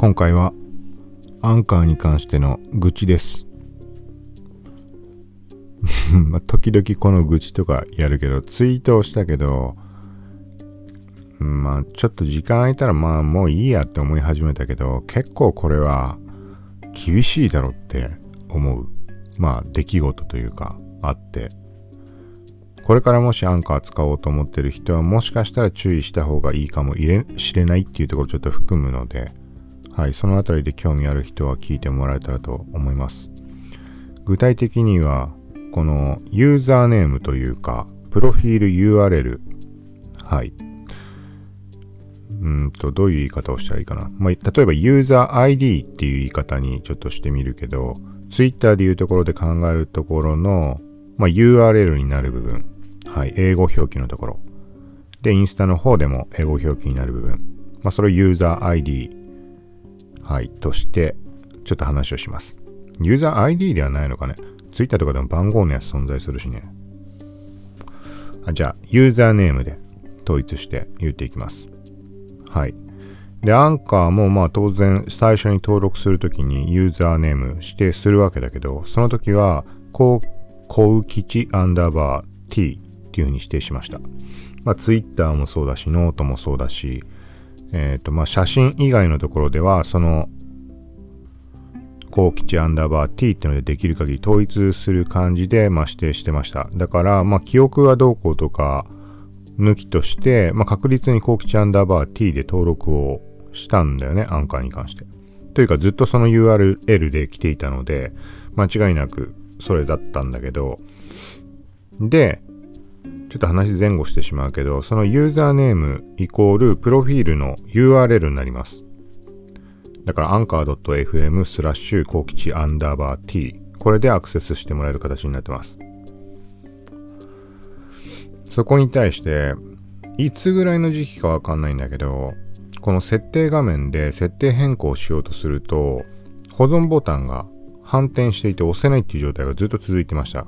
今回はアンカーに関しての愚痴です。時々この愚痴とかやるけど、ツイートをしたけど、まあ、ちょっと時間空いたらまあもういいやって思い始めたけど、結構これは厳しいだろって思う、まあ出来事というかあって、これからもしアンカー使おうと思ってる人はもしかしたら注意した方がいいかもしれないっていうところちょっと含むので、はい、そのあたりで興味ある人は聞いてもらえたらと思います。具体的には、このユーザーネームというか、プロフィール URL、はい。うんと、どういう言い方をしたらいいかな。まあ、例えばユーザー ID っていう言い方にちょっとしてみるけど、Twitter でいうところで考えるところの、まあ、URL になる部分。はい。英語表記のところ。で、インスタの方でも英語表記になる部分。まあ、それをユーザー ID、はい、として、ちょっと話をします。ユーザー ID ではないのかね。Twitter とかでも番号のやつ存在するしね。あじゃあ、ユーザーネームで統一して言っていきます。はい。で、アンカーもまあ当然最初に登録するときにユーザーネーム指定するわけだけど、その時は、こう、こうきちアンダーバー t っていう風に指定しました。まあ Twitter もそうだし、ノートもそうだし、えっ、と、まあ写真以外のところでは、その、こうきちアンダーバー t ってのでできる限り統一する感じで、まあ、指定してました。だから、まあ、記憶がどうこうとか、抜きとして、まあ、確実にこうきちアンダーバー t で登録をしたんだよね、アンカーに関して。というか、ずっとその URL で来ていたので、間違いなくそれだったんだけど、で、ちょっと話前後してしまうけど、そのユーザーネームイコールプロフィールの URL になります。だから、アンカー .fm スラッシュコキチアンダーバー t。これでアクセスしてもらえる形になってます。そこに対して、いつぐらいの時期かわかんないんだけど、この設定画面で設定変更しようとすると、保存ボタンが反転していて押せないっていう状態がずっと続いてました。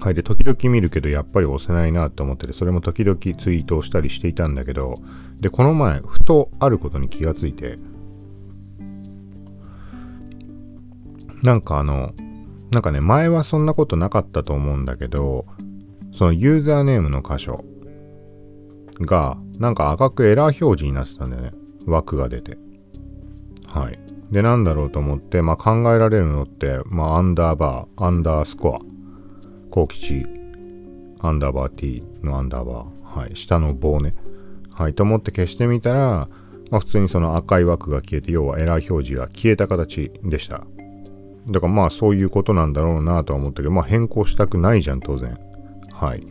はい。で、時々見るけど、やっぱり押せないなと思ってて、それも時々ツイートをしたりしていたんだけど、で、この前、ふとあることに気がついて、なんかあの、なんかね、前はそんなことなかったと思うんだけど、そのユーザーネームの箇所が、なんか赤くエラー表示になってたんだよね。枠が出て。はい。で、なんだろうと思って、まあ考えられるのって、まあアンダーバー、アンダースコア、高吉、アンダーバー t のアンダーバー、はい。下の棒ね。はい。と思って消してみたら、まあ普通にその赤い枠が消えて、要はエラー表示が消えた形でした。だからまあそういうことなんだろうなとは思ったけど、まあ変更したくないじゃん、当然。はい。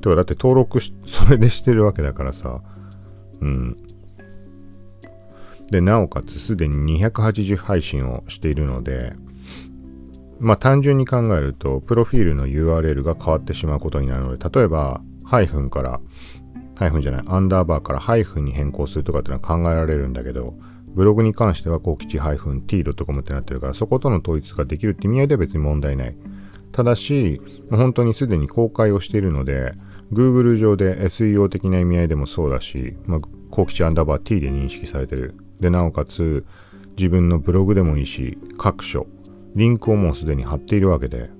とかだって登録し、それでしてるわけだからさ。うん。で、なおかつすでに280配信をしているので、まあ単純に考えると、プロフィールの URL が変わってしまうことになるので、例えば、ハイフンから、ハイフンじゃない、アンダーバーからハイフンに変更するとかっていうのは考えられるんだけど、ブログに関しては、こうきち -t.com ってなってるから、そことの統一ができるって意味合いでは別に問題ない。ただし、本当にすでに公開をしているので、Google 上で SEO 的な意味合いでもそうだし、まあ、コキチアンダーバー T で認識されてる。で、なおかつ、自分のブログでもいいし、各所、リンクをもうすでに貼っているわけで、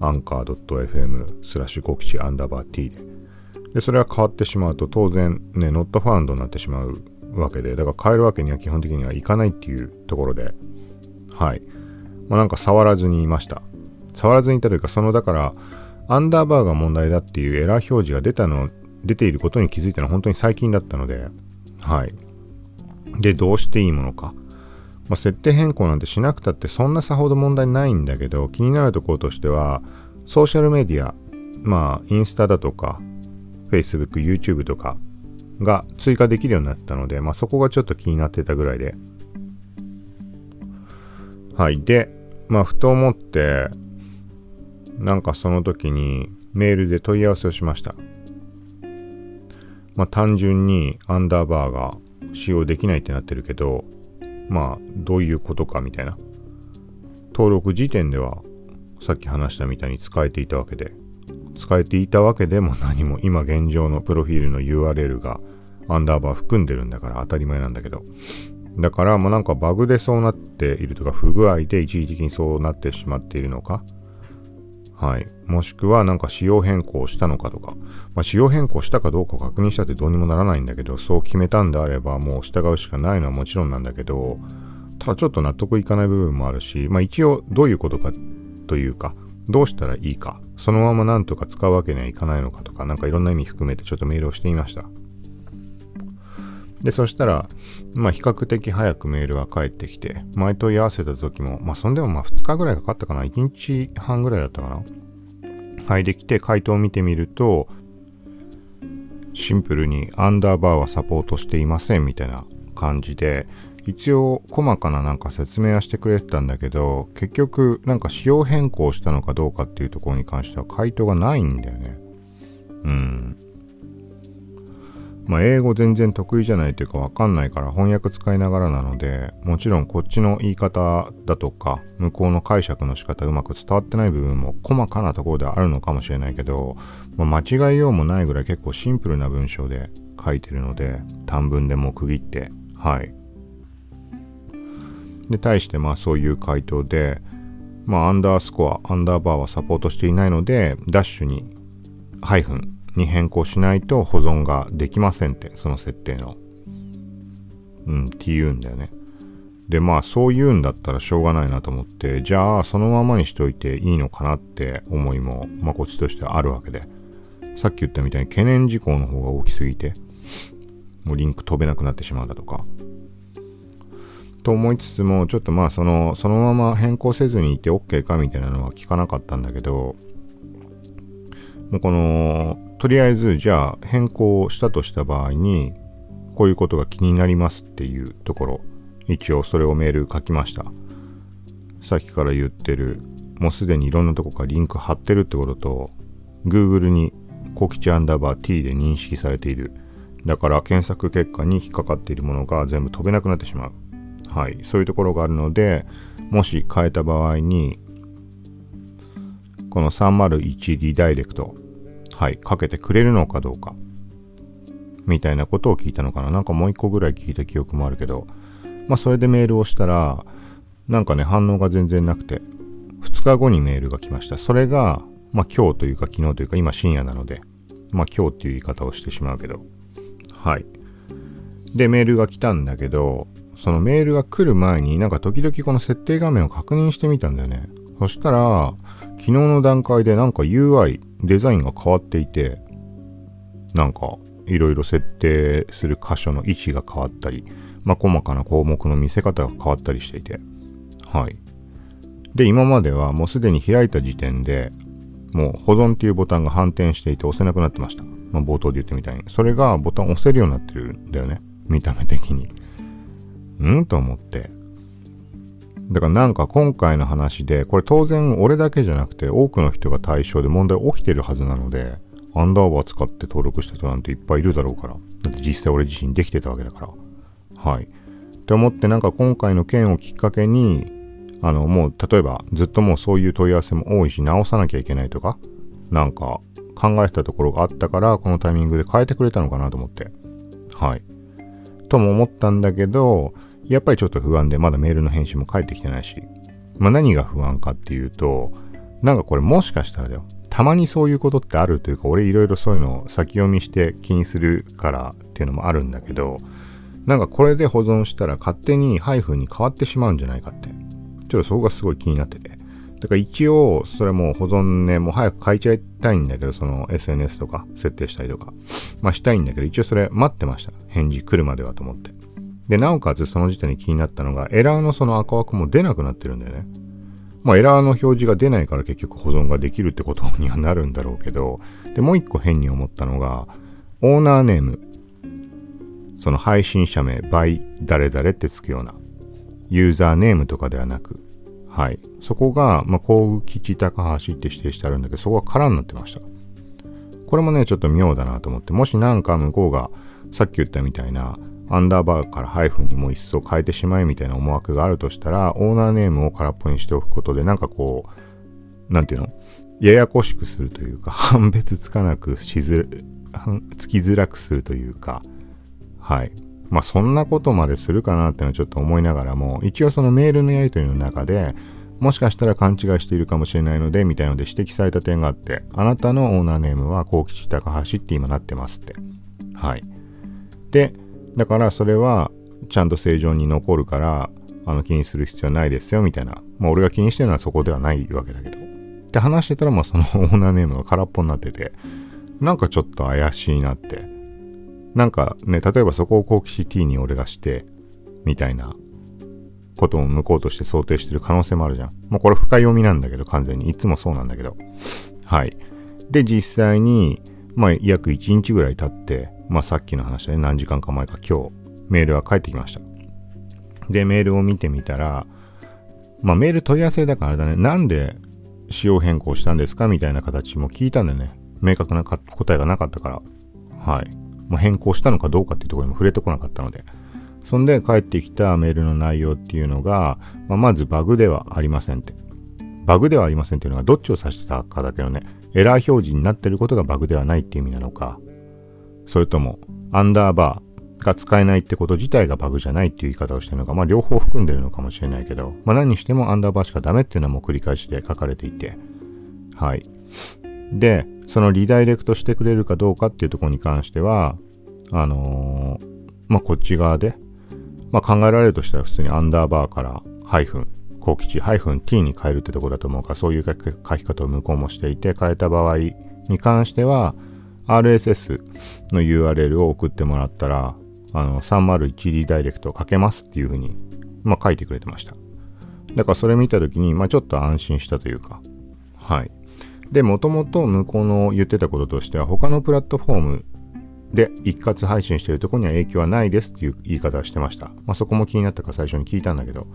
anchor.fm スラッシュコキチアンダーバー T で。で、それが変わってしまうと、当然ね、not found になってしまうわけで、だから変えるわけには基本的にはいかないっていうところで、はい。まあ、なんか触らずにいました。触らずにいたというか、そのだから、アンダーバーが問題だっていうエラー表示が出たの、出ていることに気づいたのは本当に最近だったので、はい。で、どうしていいものか。まあ、設定変更なんてしなくたってそんなさほど問題ないんだけど、気になるところとしては、ソーシャルメディア、まあ、インスタだとか、Facebook、YouTube とかが追加できるようになったので、まあ、そこがちょっと気になってたぐらいで。はい。で、まあ、ふと思って、なんかその時にメールで問い合わせをしました。まあ、単純にアンダーバーが使用できないってなってるけど、まあ、どういうことかみたいな。登録時点では、さっき話したみたいに使えていたわけで、使えていたわけでも何も、今現状のプロフィールの URL がアンダーバー含んでるんだから当たり前なんだけど。だからもうなんかバグでそうなっているとか不具合で一時的にそうなってしまっているのかはい。もしくはなんか仕様変更したのかとか。まあ、仕様変更したかどうか確認したってどうにもならないんだけど、そう決めたんであればもう従うしかないのはもちろんなんだけど、ただちょっと納得いかない部分もあるし、まあ一応どういうことかというか、どうしたらいいか、そのままなんとか使うわけにはいかないのかとか、なんかいろんな意味含めてちょっとメールをしてみました。で、そしたら、まあ比較的早くメールが返ってきて、前問い合わせた時も、まあそんでもまあ2日ぐらいかかったかな、1日半ぐらいだったかな？はい、できて回答を見てみると、シンプルにアンダーバーはサポートしていませんみたいな感じで、一応細かななんか説明はしてくれてたんだけど、結局なんか仕様変更したのかどうかっていうところに関しては回答がないんだよね。うん。まあ、英語全然得意じゃないというかわかんないから翻訳使いながらなので、もちろんこっちの言い方だとか、向こうの解釈の仕方うまく伝わってない部分も細かなところではあるのかもしれないけど、まあ、間違いようもないぐらい結構シンプルな文章で書いてるので、短文でも区切って、はい。で、対してまあそういう回答で、まあアンダースコア、アンダーバーはサポートしていないので、ダッシュに、ハイフン、に変更しないと保存ができませんって、その設定の。うん、って言うんだよね。で、まあそう言うんだったらしょうがないなと思って、じゃあそのままにしといていいのかなって思いも、まあこっちとしてはあるわけで。さっき言ったみたいに懸念事項の方が大きすぎて、もうリンク飛べなくなってしまうだとか。と思いつつも、ちょっとまあその、そのまま変更せずにいて OK かみたいなのは聞かなかったんだけど、もうこの、とりあえずじゃあ変更したとした場合に、こういうことが気になりますっていうところ、一応それをメール書きました。さっきから言ってる、もうすでにいろんなとこからリンク貼ってるってことと、Google にコキチアンダーバー t で認識されている。だから検索結果に引っかかっているものが全部飛べなくなってしまう。はい。そういうところがあるので、もし変えた場合に、この301リダイレクトはい、かけてくれるのかどうか、みたいなことを聞いたのかな。なんかもう一個ぐらい聞いた記憶もあるけど、まあそれでメールをしたら、なんかね、反応が全然なくて、2日後にメールが来ました。それが、まあ今日というか昨日というか今深夜なので、まあ今日っていう言い方をしてしまうけど、はい。で、メールが来たんだけど、そのメールが来る前になんか時々この設定画面を確認してみたんだよね。そしたら、昨日の段階でなんか UI、デザインが変わっていて、なんかいろいろ設定する箇所の位置が変わったり、まあ、細かな項目の見せ方が変わったりしていて、はい。で、今まではもうすでに開いた時点で、もう保存っていうボタンが反転していて押せなくなってました。まあ、冒頭で言ったみたいに。それがボタン押せるようになってるんだよね。見た目的に。うん？と思って。だからなんか今回の話で、これ当然俺だけじゃなくて多くの人が対象で問題起きてるはずなので、アンダーバー使って登録した人なんていっぱいいるだろうから。だって実際俺自身できてたわけだから。はい。って思ってなんか今回の件をきっかけに、あのもう例えばずっともうそういう問い合わせも多いし直さなきゃいけないとか、なんか考えてたところがあったからこのタイミングで変えてくれたのかなと思って。はい。とも思ったんだけど、やっぱりちょっと不安で、まだメールの返信も返ってきてないし、まあ何が不安かっていうと、なんかこれもしかしたらだよ、たまにそういうことってあるというか、俺いろいろそういうのを先読みして気にするからっていうのもあるんだけど、なんかこれで保存したら勝手にハイフンに変わってしまうんじゃないかって。ちょっとそこがすごい気になってて。だから一応、それも保存ね、もう早く変えちゃいたいんだけど、その SNS とか設定したりとか。まあしたいんだけど、一応それ待ってました。返事来るまではと思って。で、なおかつその時点で気になったのが、エラーのその赤枠も出なくなってるんだよね。まあ、エラーの表示が出ないから結局保存ができるってことにはなるんだろうけど、で、もう一個変に思ったのが、オーナーネーム、その配信者名、by 誰々ってつくような、ユーザーネームとかではなく、はい。そこが、まあ、工具基地高橋って指定してあるんだけど、そこが空になってました。これもね、ちょっと妙だなと思って、もしなんか向こうが、さっき言ったみたいな、アンダーバーからハイフンにもう一層変えてしまえみたいな思惑があるとしたら、オーナーネームを空っぽにしておくことで、なんかこう、なんていうの？ややこしくするというか、判別つかなくしずつきづらくするというか、はい。まあそんなことまでするかなってのはちょっと思いながらも、一応そのメールのやり取りの中で、もしかしたら勘違いしているかもしれないので、みたいので指摘された点があって、あなたのオーナーネームは幸吉高橋って今なってますって。はい。で、だからそれはちゃんと正常に残るから、あの気にする必要ないですよ、みたいな。まあ俺が気にしてるのはそこではないわけだけど。って話してたら、まあそのオーナーネームが空っぽになってて、なんかちょっと怪しいなって。なんかね、例えばそこを幸吉 T に俺がして、みたいなことも向こうとして想定してる可能性もあるじゃん。もうこれ深読みなんだけど、完全に。いつもそうなんだけど。はい。で、実際に、まあ、約1日ぐらい経って、まあ、さっきの話で、ね、何時間か前か今日、メールが返ってきました。で、メールを見てみたら、まあ、メール問い合わせだからだね、なんで仕様変更したんですか？みたいな形も聞いたんだよね。明確な答えがなかったから。はい。まあ、変更したのかどうかっていうところにも触れてこなかったので。そんで帰ってきたメールの内容っていうのが、まあ、まずバグではありませんって。バグではありませんっていうのがどっちを指してたかだけどね、エラー表示になってることがバグではないっていう意味なのか、それとも、アンダーバーが使えないってこと自体がバグじゃないっていう言い方をしてるのか、まあ両方含んでるのかもしれないけど、まあ何にしてもアンダーバーしかダメっていうのはもう繰り返しで書かれていて、はい。で、そのリダイレクトしてくれるかどうかっていうところに関しては、あのー、まあこっち側でまあ、考えられるとしたら普通にアンダーバーからハイフン、後期値ハイフン t に変えるってとこだと思うから、そういう書き方を向こうもしていて、変えた場合に関しては、RSS の URL を送ってもらったら、あの、301リダイレクトをかけますっていうふうに、まあ、書いてくれてました。だからそれ見たときに、まあ、ちょっと安心したというか、はい。で、もともと向こうの言ってたこととしては、他のプラットフォームで一括配信してるとこには影響はないですっていう言い方をしてました。まあ、そこも気になったか最初に聞いたんだけど、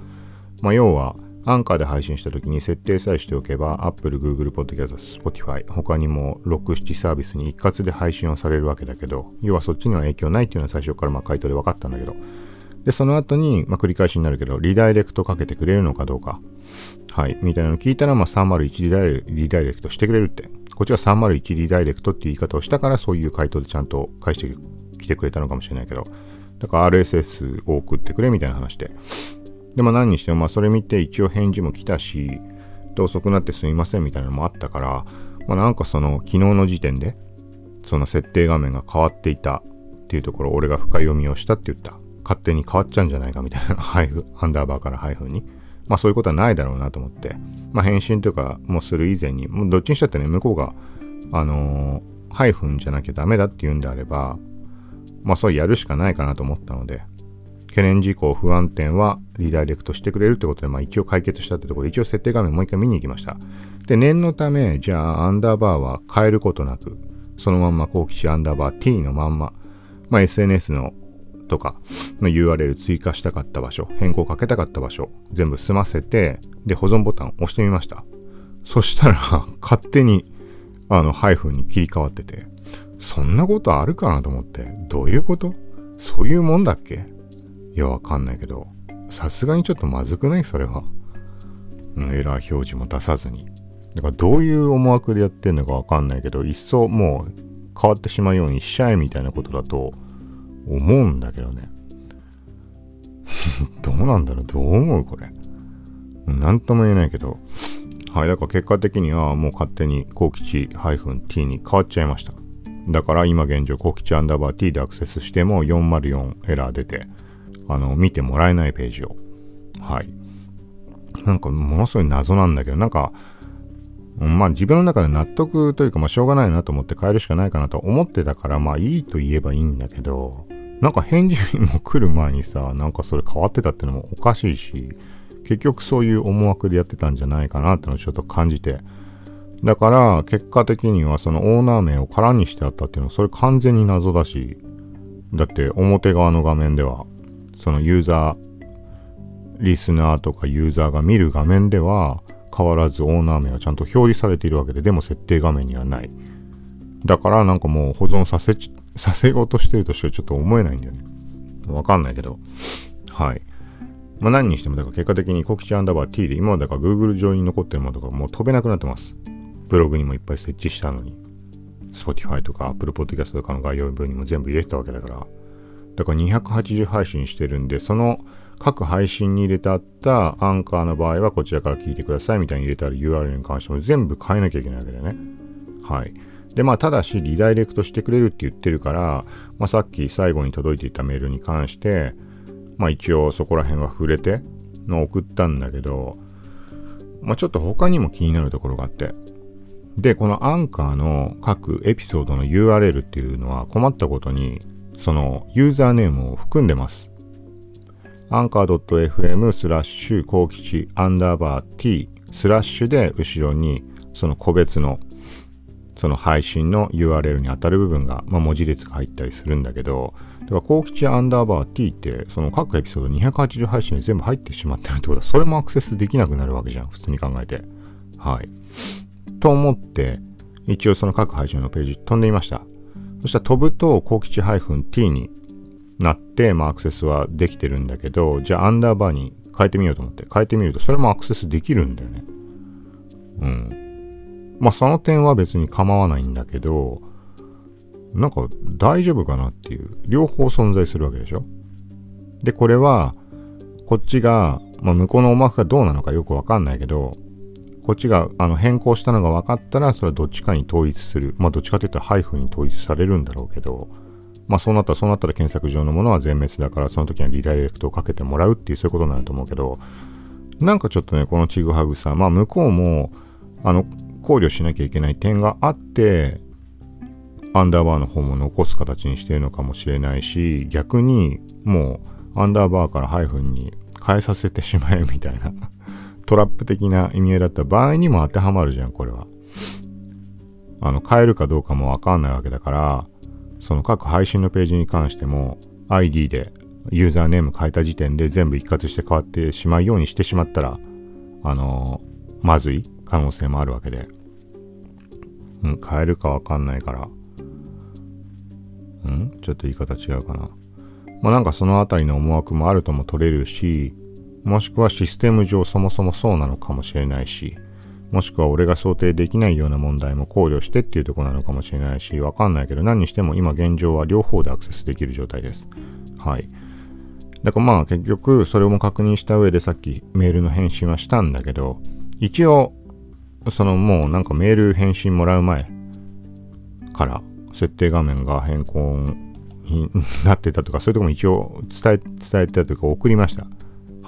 まあ、要は、アンカーで配信した時に設定さえしておけば、Apple、Google Podcast、Spotify、他にも6、7サービスに一括で配信をされるわけだけど、要はそっちには影響ないっていうのは最初からまあ回答で分かったんだけど、で、その後に、まあ、繰り返しになるけど、リダイレクトかけてくれるのかどうか、はい、みたいなの聞いたら、まあ、301リダイリダイレクトしてくれるって、こっちは301リダイレクトっていう言い方をしたから、そういう回答でちゃんと返してきてくれたのかもしれないけど、だから RSS を送ってくれみたいな話で。で、まあ何にしても、まあそれ見て一応返事も来たし、遅くなってすみませんみたいなのもあったから、まあなんかその昨日の時点で、その設定画面が変わっていたっていうところ、俺が深読みをしたって言った。勝手に変わっちゃうんじゃないかみたいな、配布、アンダーバーから配布に。まあそういうことはないだろうなと思って、まあ返信というかもする以前に、もうどっちにしたってね、向こうが、あのー、ハイフンじゃなきゃダメだって言うんであれば、まあそうやるしかないかなと思ったので、懸念事項、不安点はリダイレクトしてくれるってことで、まあ一応解決したってところで、一応設定画面もう一回見に行きました。で、念のため、じゃあアンダーバーは変えることなく、そのまんま後期値アンダーバー t のまんま、まあ SNS のとかの URL 追加したかった場所、変更かけたかった場所、全部済ませて、で、保存ボタンを押してみました。そしたら、勝手に、あの、ハイフンに切り替わってて、そんなことあるかなと思って、どういうこと？そういうもんだっけ？いや、わかんないけど、さすがにちょっとまずくない？それは。うん、エラー表示も出さずに。だからどういう思惑でやってんのかわかんないけど、いっそもう変わってしまうようにしちゃえみたいなことだと、思うんだけどね。どうなんだろう？どう思うこれ？なんとも言えないけど。はい、だから結果的にはもう勝手に幸吉 -t に変わっちゃいました。だから今現状、幸吉アンダーバー t でアクセスしても404エラー出て、あの、見てもらえないページを。はい。なんかものすごい謎なんだけど、なんか、まあ自分の中で納得というか、まあしょうがないなと思って変えるしかないかなと思ってたから、まあいいと言えばいいんだけど、なんか返事も来る前にさ、なんかそれ変わってたってのもおかしいし、結局そういう思惑でやってたんじゃないかなってのをちょっと感じて。だから結果的にはそのオーナー名を空にしてあったっていうのはそれ完全に謎だし、だって表側の画面では、そのユーザー、リスナーとかユーザーが見る画面では変わらずオーナー名はちゃんと表示されているわけで、でも設定画面にはない。だからなんかもう保存させさせようとしてるとしてはちょっと思えないんだよね。わかんないけど。はい。まあ何にしても、だから結果的にコキチアンダーバー T で今までから Google 上に残ってるものとかもう飛べなくなってます。ブログにもいっぱい設置したのに。Spotify とか Apple Podcast とかの概要文にも全部入れてたわけだから。だから280配信してるんで、その各配信に入れてあったアンカーの場合はこちらから聞いてくださいみたいに入れてある URL に関しても全部変えなきゃいけないわけだよね。はい。で、まあ、ただし、リダイレクトしてくれるって言ってるから、まあ、さっき最後に届いていたメールに関して、まあ、一応そこら辺は触れての送ったんだけど、まあ、ちょっと他にも気になるところがあって。で、このアンカーの各エピソードの URL っていうのは困ったことに、そのユーザーネームを含んでます。アンカー .fm スラッシュ幸吉アンダーバー t スラッシュで後ろにその個別のその配信の URL に当たる部分が、まあ、文字列が入ったりするんだけど、だから、幸吉アンダーバー t って、その各エピソード280配信に全部入ってしまってるってことは、それもアクセスできなくなるわけじゃん。普通に考えて。はい。と思って、一応その各配信のページ飛んでみました。そしたら飛ぶと、幸吉 -t になって、まあ、アクセスはできてるんだけど、じゃあアンダーバーに変えてみようと思って、変えてみると、それもアクセスできるんだよね。うん。まあその点は別に構わないんだけど、なんか大丈夫かなっていう、両方存在するわけでしょで、これは、こっちが、まあ、向こうの思惑がどうなのかよくわかんないけど、こっちがあの変更したのが分かったら、それはどっちかに統一する。まあ、どっちかといったらハイフに統一されるんだろうけど、まあ、そうなったら、そうなったら検索上のものは全滅だから、その時にはリダイレクトをかけてもらうっていう、そういうことになると思うけど、なんかちょっとね、このチグハグさ、まあ、向こうも、あの、考慮しなきゃいけない点があってアンダーバーの方も残す形にしてるのかもしれないし逆にもうアンダーバーからハイフンに変えさせてしまえみたいな。トラップ的な意味合いだった場合にも当てはまるじゃんこれはあの変えるかどうかもわかんないわけだからその各配信のページに関しても ID でユーザーネーム変えた時点で全部一括して変わってしまうようにしてしまったらあのまずい可能性もあるわけでうん、変えるかわかんないから。うん、ちょっと言い方違うかな。まあなんかそのあたりの思惑もあるとも取れるし、もしくはシステム上そもそもそうなのかもしれないし、もしくは俺が想定できないような問題も考慮してっていうとこなのかもしれないし、わかんないけど何にしても今現状は両方でアクセスできる状態です。はい。だからまあ結局それも確認した上でさっきメールの返信はしたんだけど、一応そのもうなんかメール返信もらう前から設定画面が変更になってたとかそういうとこも一応伝え伝えてたというか送りました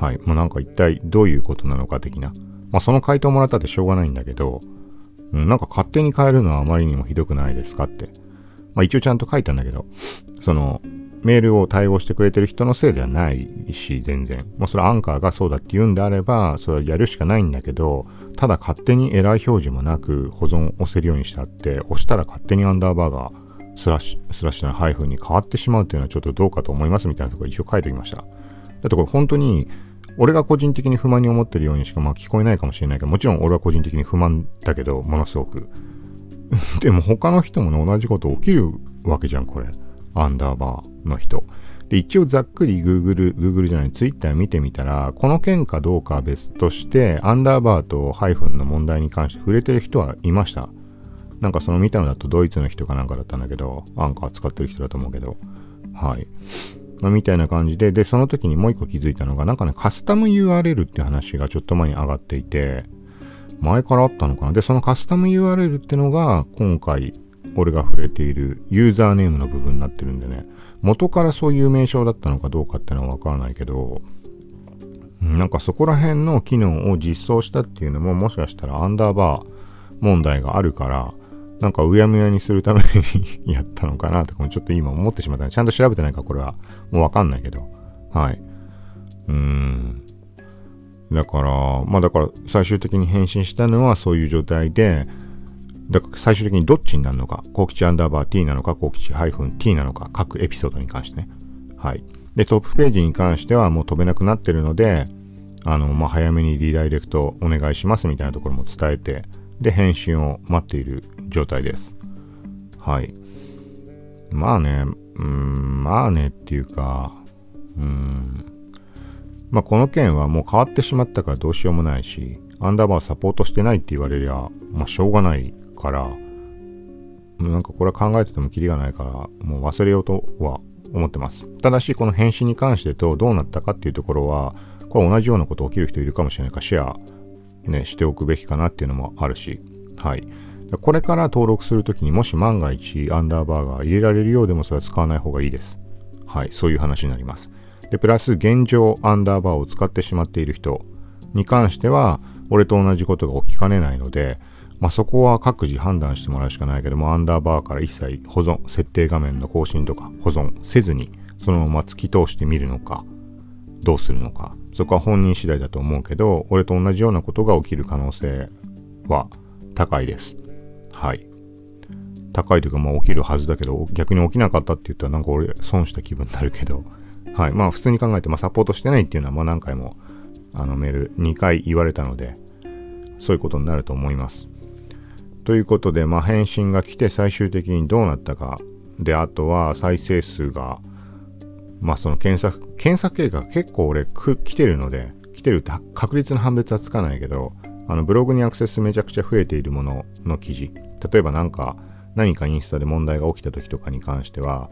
はいもうなんか一体どういうことなのか的なまあその回答もらったってしょうがないんだけど、うん、なんか勝手に変えるのはあまりにもひどくないですかってまあ一応ちゃんと書いたんだけどそのメールを対応してくれてる人のせいではないし、全然。まあ、それはアンカーがそうだって言うんであれば、それはやるしかないんだけど、ただ勝手にエラー表示もなく保存を押せるようにしてあって、押したら勝手にアンダーバーがスラッシュ、スラッシュのハイフンに変わってしまうっていうのはちょっとどうかと思いますみたいなところ一応書いておきました。だってこれ本当に、俺が個人的に不満に思ってるようにしかまあ聞こえないかもしれないけど、もちろん俺は個人的に不満だけど、ものすごく。でも他の人も同じこと起きるわけじゃん、これ。アンダーバーの人。で、一応ざっくり Google、Google じゃない、Twitter 見てみたら、この件かどうかは別として、アンダーバーとハイフンの問題に関して触れてる人はいました。なんかその見たのだとドイツの人かなんかだったんだけど、アンカー使ってる人だと思うけど、はい。ま、みたいな感じで、で、その時にもう一個気づいたのが、なんかね、カスタム URL って話がちょっと前に上がっていて、前からあったのかな？で、そのカスタム URL ってのが、今回、俺が触れているユーザーネームの部分になってるんでね、元からそういう名称だったのかどうかってのはわからないけど、なんかそこら辺の機能を実装したっていうのももしかしたらアンダーバー問題があるから、なんかうやむやにするためにやったのかなとかもちょっと今思ってしまった。ちゃんと調べてないかこれはもうわかんないけど。はい。うーん。だから、まあだから最終的に返信したのはそういう状態で、だから最終的にどっちになるのか、幸吉アンダーバー t なのか、幸吉 -t なのか、各エピソードに関してね。はい。で、トップページに関してはもう飛べなくなってるので、あの、まあ、早めにリダイレクトお願いしますみたいなところも伝えて、で、返信を待っている状態です。はい。まあね、うん、まあねっていうか、うん、まあこの件はもう変わってしまったからどうしようもないし、アンダーバーサポートしてないって言われりゃ、まあしょうがないから、なんかこれは考えててもキリがないから、もう忘れようとは思ってます。ただし、この返信に関してとどうなったかっていうところは、これ同じようなこと起きる人いるかもしれないかシェア、ね、しておくべきかなっていうのもあるし、はい。これから登録するときにもし万が一アンダーバーが入れられるようでもそれは使わない方がいいです。はい、そういう話になります。で、プラス現状アンダーバーを使ってしまっている人に関しては、俺と同じことが起きかねないので、まあ、そこは各自判断してもらうしかないけども、アンダーバーから一切保存、設定画面の更新とか保存せずに、そのまま突き通してみるのか、どうするのか、そこは本人次第だと思うけど、俺と同じようなことが起きる可能性は高いです。はい。高いというか、まあ起きるはずだけど、逆に起きなかったって言ったらなんか俺損した気分になるけど、はい。まあ普通に考えて、まあサポートしてないっていうのはまあ何回もあのメール2回言われたので、そういうことになると思います。ということで、まあ返信が来て最終的にどうなったか。で、あとは再生数が、まあその検索、検索結果結構俺来てるので、来てるって確率の判別はつかないけど、あのブログにアクセスめちゃくちゃ増えているものの記事。例えば何か何かインスタで問題が起きた時とかに関しては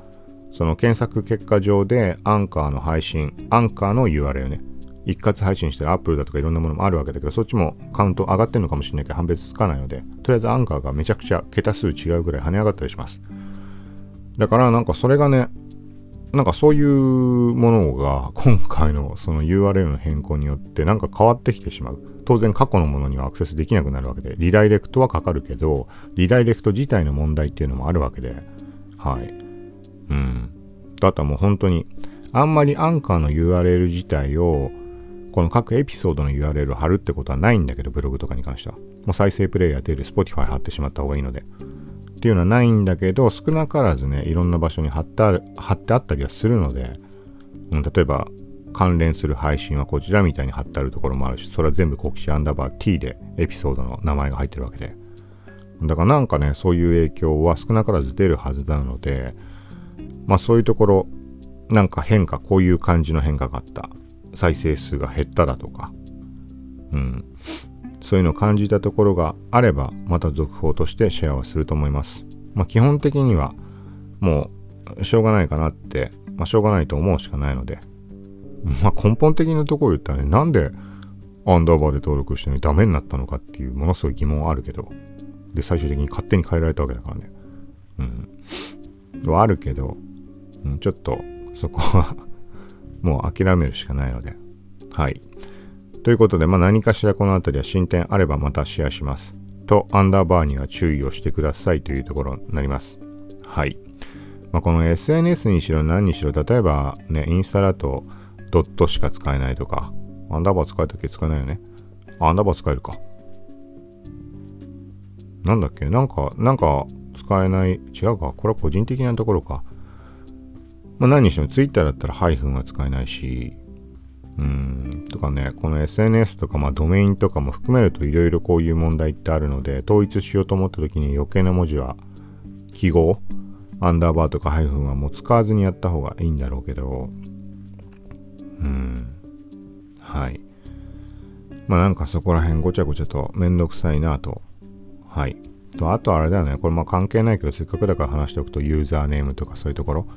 その検索結果上でアンカーの配信アンカーの URL ね。一括配信してるアップルだとかいろんなものもあるわけだけどそっちもカウント上がってるのかもしれないけど判別つかないのでとりあえずアンカーがめちゃくちゃ桁数違うぐらい跳ね上がったりします。だからなんかそれがねなんかそういうものが今回のその URL の変更によってなんか変わってきてしまう。当然過去のものにはアクセスできなくなるわけで、リダイレクトはかかるけど、リダイレクト自体の問題っていうのもあるわけで、はい。うん。あとはもう本当に、あんまりアンカーの URL 自体を、この各エピソードの URL を貼るってことはないんだけど、ブログとかに関しては。もう再生プレイヤー出る Spotify 貼ってしまった方がいいので。っていうのはないんだけど、少なからずね、いろんな場所に貼ってある、貼ってあったりはするので、うん、例えば、関連する配信はこちらみたいに貼ってあるところもあるし、それは全部国士アンダーバー T でエピソードの名前が入ってるわけで。だからなんかね、そういう影響は少なからず出るはずなので、まあそういうところ、なんか変化、こういう感じの変化があった。再生数が減っただとか、うん。そういうのを感じたところがあれば、また続報としてシェアはすると思います。まあ、基本的には、もう、しょうがないかなって、まあ、しょうがないと思うしかないので、まあ、根本的なところ言ったらね、なんでアンダーバーで登録してのにダメになったのかっていうものすごい疑問はあるけど、で、最終的に勝手に変えられたわけだからね。うん。はあるけど、うん、ちょっと、そこは もう諦めるしかないので、はい。ということで、まあ、何かしらこの辺りは進展あればまたシェアします。と、アンダーバーには注意をしてくださいというところになります。はい。まあ、この SNS にしろ何にしろ、例えばね、インスタだとドットしか使えないとか、アンダーバー使えたっけ使えないよね。アンダーバー使えるか。なんだっけ？なんか、なんか使えない？違うか。これは個人的なところか。まあ、何にしても Twitter だったらハイフンは使えないし、うん、とかね、この SNS とか、まあ、ドメインとかも含めるといろいろこういう問題ってあるので、統一しようと思った時に余計な文字は、記号、アンダーバーとかハイフンはもう使わずにやった方がいいんだろうけど、うん、はい。まあなんかそこら辺ごちゃごちゃとめんどくさいなと。はい。と、あとあれだよね。これまあ関係ないけど、せっかくだから話しておくと、ユーザーネームとかそういうところ。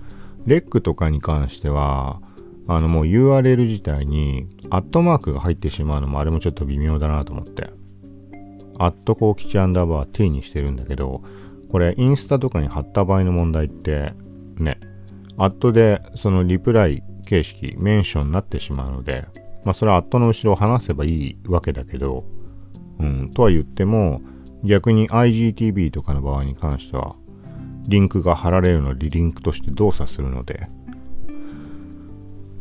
レックとかに関しては、あのもう URL 自体にアットマークが入ってしまうのもあれもちょっと微妙だなと思って。アットコーキチアンダーバー T にしてるんだけど、これインスタとかに貼った場合の問題ってね、アットでそのリプライ形式、メンションになってしまうので、まあそれはアットの後ろを離せばいいわけだけど、うん、とは言っても、逆に IGTV とかの場合に関しては、リンクが貼られるのでリンクとして動作するので、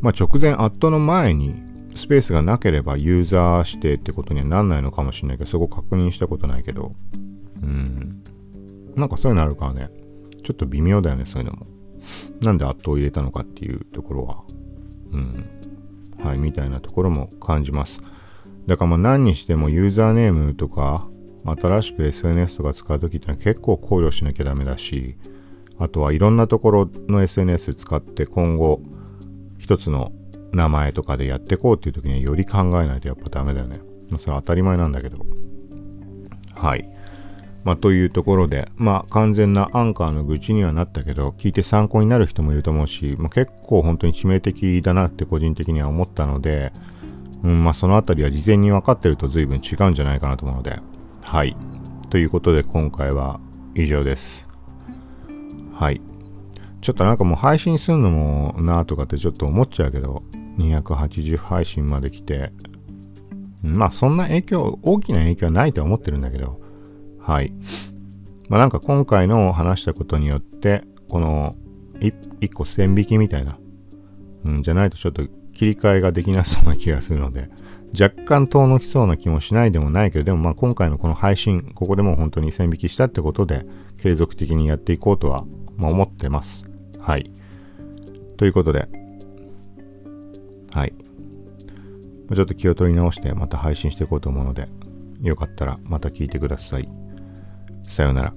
まあ、直前アットの前にスペースがなければユーザー指定ってことにはなんないのかもしれないけど、そこ確認したことないけど、うん。なんかそういうのあるからね、ちょっと微妙だよね、そういうのも。なんでアットを入れたのかっていうところは、うん。はい、みたいなところも感じます。だからまあ何にしてもユーザーネームとか、新しく SNS とか使うときってのは結構考慮しなきゃダメだし、あとはいろんなところの SNS 使って今後、一つの名前とかでやっていこうっていう時にはより考えないとやっぱダメだよね。まあ、それは当たり前なんだけど。はい。まあ、というところで、まあ、完全なアンカーの愚痴にはなったけど、聞いて参考になる人もいると思うし、まあ、結構本当に致命的だなって個人的には思ったので、うん、まあ、そのあたりは事前に分かってると随分違うんじゃないかなと思うので、はい。ということで今回は以上です。はい。ちょっとなんかもう配信するのもなとかってちょっと思っちゃうけど、280配信まで来て、まあそんな影響、大きな影響はないとは思ってるんだけど、はい。まあなんか今回の話したことによって、この一個線引きみたいな、うん、じゃないとちょっと切り替えができなそうな気がするので、若干遠のきそうな気もしないでもないけど、でもまあ今回のこの配信、ここでも本当に線引きしたってことで、継続的にやっていこうとは、まあ、思ってます。はい。ということで、はい。ちょっと気を取り直してまた配信していこうと思うので、よかったらまた聞いてください。さようなら。